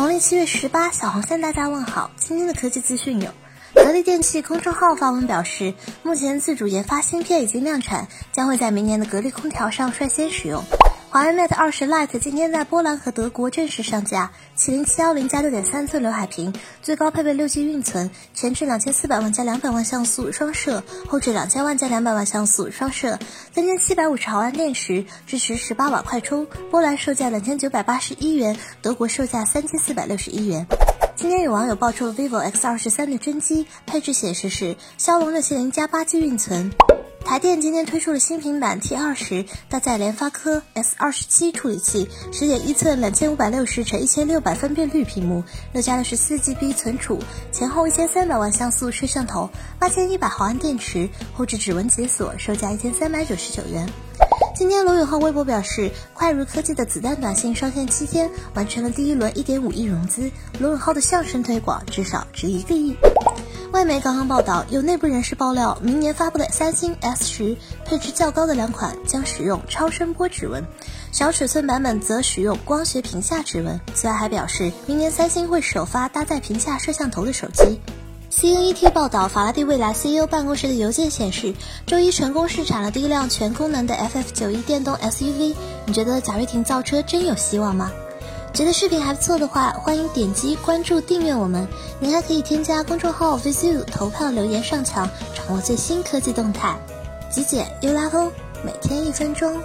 农历七月十八，小红向大家问好。今天的科技资讯有：格力电器公众号发文表示，目前自主研发芯片已经量产，将会在明年的格力空调上率先使用。华为 Mate 20 Lite 今天在波兰和德国正式上架，麒麟710加6.3寸刘海屏，最高配备六 G 运存，前置两千四百万加两百万像素双摄，后置两千万加两百万像素双摄，三千七百五十毫安电池，支持十八瓦快充。波兰售价两千九百八十一元，德国售价三千四百六十一元。今天有网友爆出了 vivo X 二十三的真机，配置显示是骁龙六七零加八 G 运存。台电今天推出了新平板 T 二十，搭载联发科 S 二十七处理器，十点一寸两千五百六十乘一千六百分辨率屏幕，六加六十四 GB 存储，前后一千三百万像素摄像头，八千一百毫安电池，后置指纹解锁，售价一千三百九十九元。今天罗永浩微博表示，快如科技的子弹短信上线七天，完成了第一轮一点五亿融资。罗永浩的相声推广至少值一个亿。外媒刚刚报道，有内部人士爆料，明年发布的三星 S 十配置较高的两款将使用超声波指纹，小尺寸版本则使用光学屏下指纹。此外还表示，明年三星会首发搭载屏下摄像头的手机。CNET 报道，法拉第未来 CEO 办公室的邮件显示，周一成功试产了第一辆全功能的 FF91 电动 SUV。你觉得贾跃亭造车真有希望吗？觉得视频还不错的话，欢迎点击关注订阅我们。您还可以添加公众号 VZU 投票留言上墙，掌握最新科技动态。极简又拉风，每天一分钟。